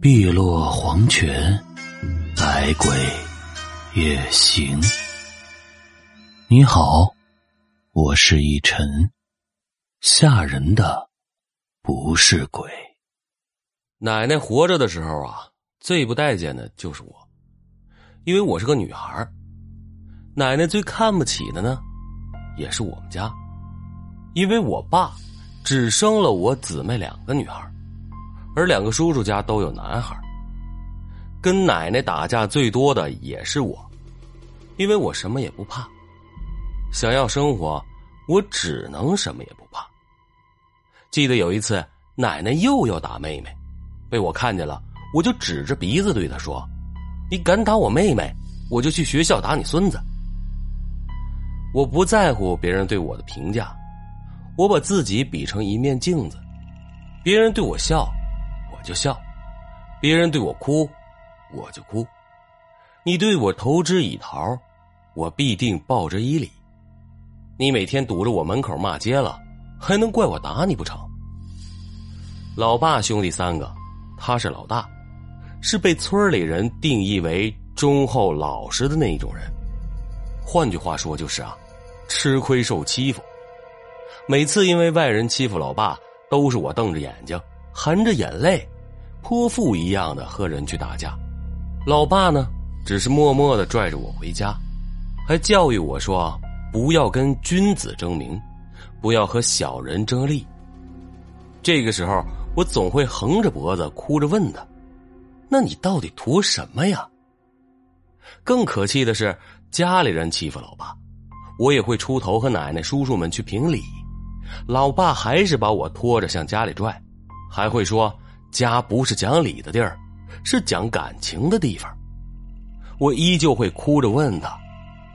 碧落黄泉，百鬼夜行。你好，我是一晨，吓人的不是鬼。奶奶活着的时候啊，最不待见的就是我，因为我是个女孩。奶奶最看不起的呢，也是我们家，因为我爸只生了我姊妹两个女孩。而两个叔叔家都有男孩，跟奶奶打架最多的也是我，因为我什么也不怕。想要生活，我只能什么也不怕。记得有一次，奶奶又要打妹妹，被我看见了，我就指着鼻子对她说：“你敢打我妹妹，我就去学校打你孙子。”我不在乎别人对我的评价，我把自己比成一面镜子，别人对我笑。我就笑，别人对我哭，我就哭。你对我投之以桃，我必定报之以礼。你每天堵着我门口骂街了，还能怪我打你不成？老爸兄弟三个，他是老大，是被村里人定义为忠厚老实的那一种人。换句话说，就是啊，吃亏受欺负。每次因为外人欺负老爸，都是我瞪着眼睛。含着眼泪，泼妇一样的和人去打架。老爸呢，只是默默的拽着我回家，还教育我说：“不要跟君子争名，不要和小人争利。”这个时候，我总会横着脖子哭着问他：“那你到底图什么呀？”更可气的是，家里人欺负老爸，我也会出头和奶奶、叔叔们去评理，老爸还是把我拖着向家里拽。还会说家不是讲理的地儿，是讲感情的地方。我依旧会哭着问他：“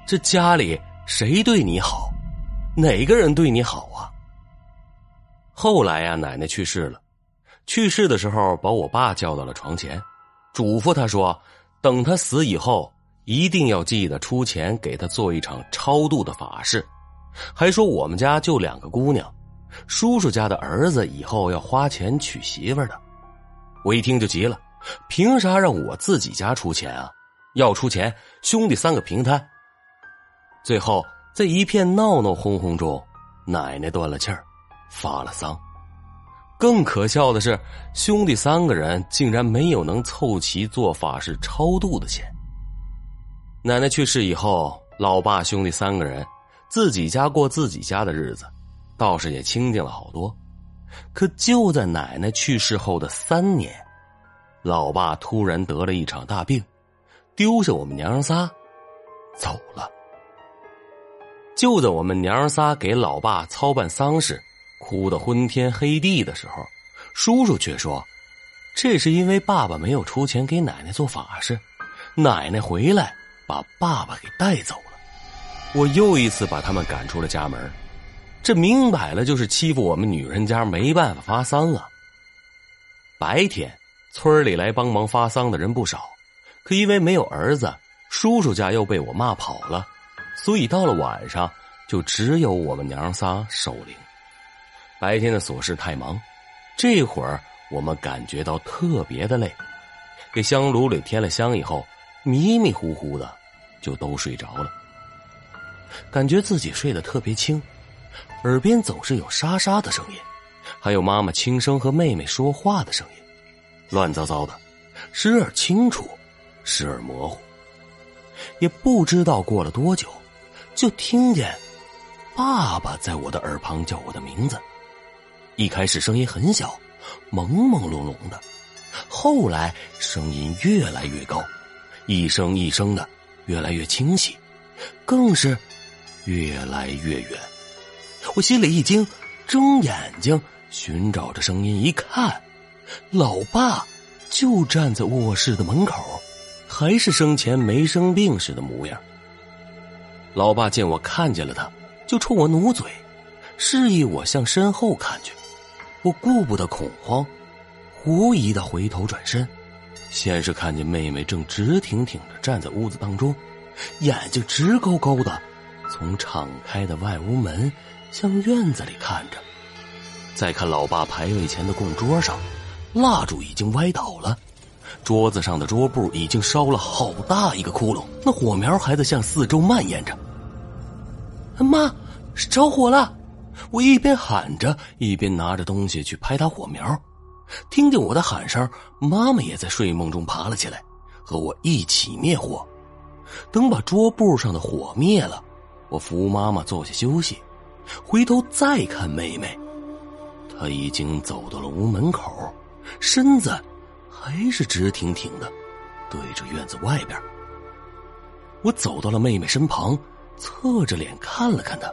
这家里谁对你好？哪个人对你好啊？”后来呀，奶奶去世了，去世的时候把我爸叫到了床前，嘱咐他说：“等他死以后，一定要记得出钱给他做一场超度的法事。”还说我们家就两个姑娘。叔叔家的儿子以后要花钱娶媳妇的，我一听就急了，凭啥让我自己家出钱啊？要出钱，兄弟三个平摊。最后在一片闹闹哄哄中，奶奶断了气儿，发了丧。更可笑的是，兄弟三个人竟然没有能凑齐做法事超度的钱。奶奶去世以后，老爸兄弟三个人自己家过自己家的日子。倒是也清静了好多，可就在奶奶去世后的三年，老爸突然得了一场大病，丢下我们娘仨走了。就在我们娘仨给老爸操办丧事，哭得昏天黑地的时候，叔叔却说：“这是因为爸爸没有出钱给奶奶做法事，奶奶回来把爸爸给带走了。”我又一次把他们赶出了家门。这明摆了就是欺负我们女人家，没办法发丧啊。白天村里来帮忙发丧的人不少，可因为没有儿子，叔叔家又被我骂跑了，所以到了晚上就只有我们娘仨守灵。白天的琐事太忙，这会儿我们感觉到特别的累，给香炉里添了香以后，迷迷糊糊的就都睡着了，感觉自己睡得特别轻。耳边总是有沙沙的声音，还有妈妈轻声和妹妹说话的声音，乱糟糟的，时而清楚，时而模糊。也不知道过了多久，就听见爸爸在我的耳旁叫我的名字。一开始声音很小，朦朦胧胧的，后来声音越来越高，一声一声的，越来越清晰，更是越来越远。我心里一惊，睁眼睛寻找着声音，一看，老爸就站在卧室的门口，还是生前没生病时的模样。老爸见我看见了他，就冲我努嘴，示意我向身后看去。我顾不得恐慌，狐疑的回头转身，先是看见妹妹正直挺挺的站在屋子当中，眼睛直勾勾的从敞开的外屋门。向院子里看着，再看老爸牌位前的供桌上，蜡烛已经歪倒了，桌子上的桌布已经烧了好大一个窟窿，那火苗还在向四周蔓延着。妈，着火了！我一边喊着，一边拿着东西去拍打火苗。听见我的喊声，妈妈也在睡梦中爬了起来，和我一起灭火。等把桌布上的火灭了，我扶妈妈坐下休息，回头再看妹妹，她已经走到了屋门口，身子还是直挺挺的，对着院子外边。我走到了妹妹身旁，侧着脸看了看她，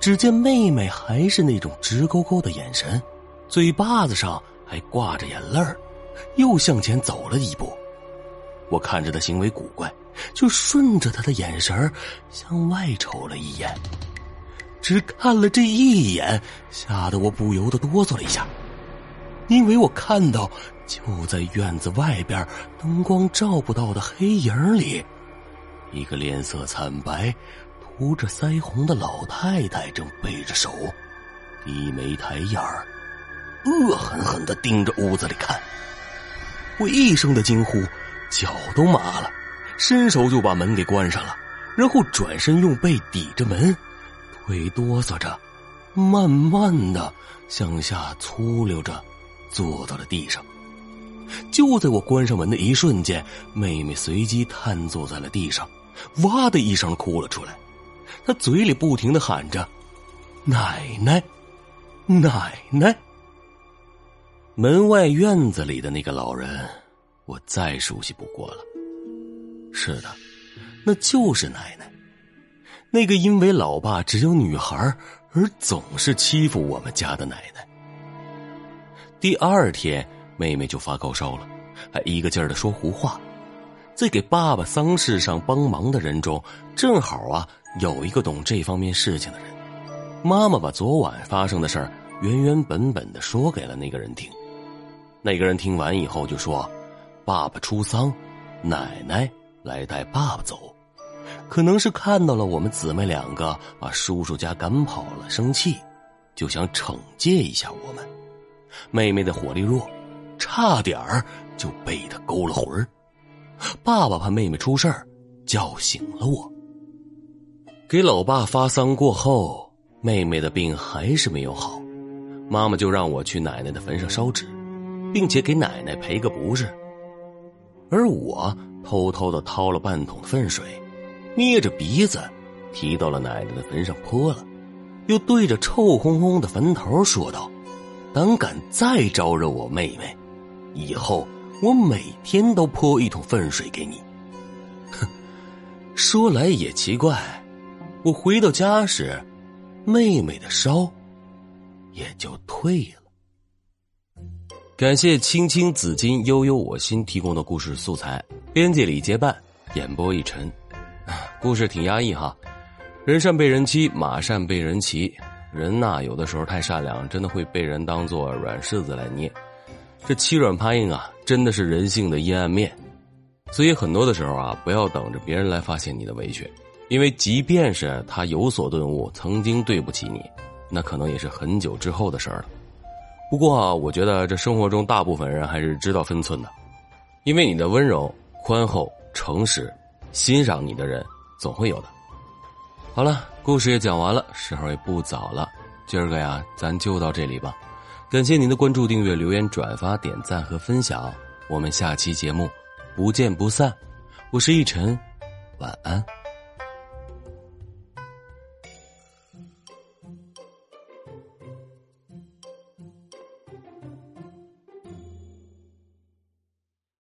只见妹妹还是那种直勾勾的眼神，嘴巴子上还挂着眼泪儿，又向前走了一步。我看着她行为古怪。就顺着她的眼神向外瞅了一眼，只看了这一眼，吓得我不由得哆嗦了一下，因为我看到就在院子外边灯光照不到的黑影里，一个脸色惨白、涂着腮红的老太太正背着手，低眉抬眼儿，恶狠狠的盯着屋子里看。我一声的惊呼，脚都麻了。伸手就把门给关上了，然后转身用背抵着门，腿哆嗦着，慢慢的向下粗溜着，坐到了地上。就在我关上门的一瞬间，妹妹随即瘫坐在了地上，哇的一声哭了出来。她嘴里不停的喊着：“奶奶，奶奶。”门外院子里的那个老人，我再熟悉不过了。是的，那就是奶奶，那个因为老爸只有女孩而总是欺负我们家的奶奶。第二天，妹妹就发高烧了，还一个劲儿的说胡话。在给爸爸丧事上帮忙的人中，正好啊有一个懂这方面事情的人。妈妈把昨晚发生的事儿原原本本的说给了那个人听。那个人听完以后就说：“爸爸出丧，奶奶。”来带爸爸走，可能是看到了我们姊妹两个把叔叔家赶跑了，生气，就想惩戒一下我们。妹妹的火力弱，差点儿就被他勾了魂。爸爸怕妹妹出事儿，叫醒了我。给老爸发丧过后，妹妹的病还是没有好，妈妈就让我去奶奶的坟上烧纸，并且给奶奶赔个不是。而我。偷偷的掏了半桶粪水，捏着鼻子提到了奶奶的坟上泼了，又对着臭烘烘的坟头说道：“胆敢再招惹我妹妹，以后我每天都泼一桶粪水给你。”哼，说来也奇怪，我回到家时，妹妹的烧也就退了。感谢青青紫金悠悠我心提供的故事素材。编辑李结伴，演播一晨。故事挺压抑哈，人善被人欺，马善被人骑。人呐，有的时候太善良，真的会被人当做软柿子来捏。这欺软怕硬啊，真的是人性的阴暗面。所以很多的时候啊，不要等着别人来发现你的委屈，因为即便是他有所顿悟，曾经对不起你，那可能也是很久之后的事儿了。不过，我觉得这生活中大部分人还是知道分寸的，因为你的温柔。宽厚、诚实、欣赏你的人总会有的。好了，故事也讲完了，时候也不早了，今儿个呀，咱就到这里吧。感谢您的关注、订阅、留言、转发、点赞和分享，我们下期节目不见不散。我是逸晨，晚安。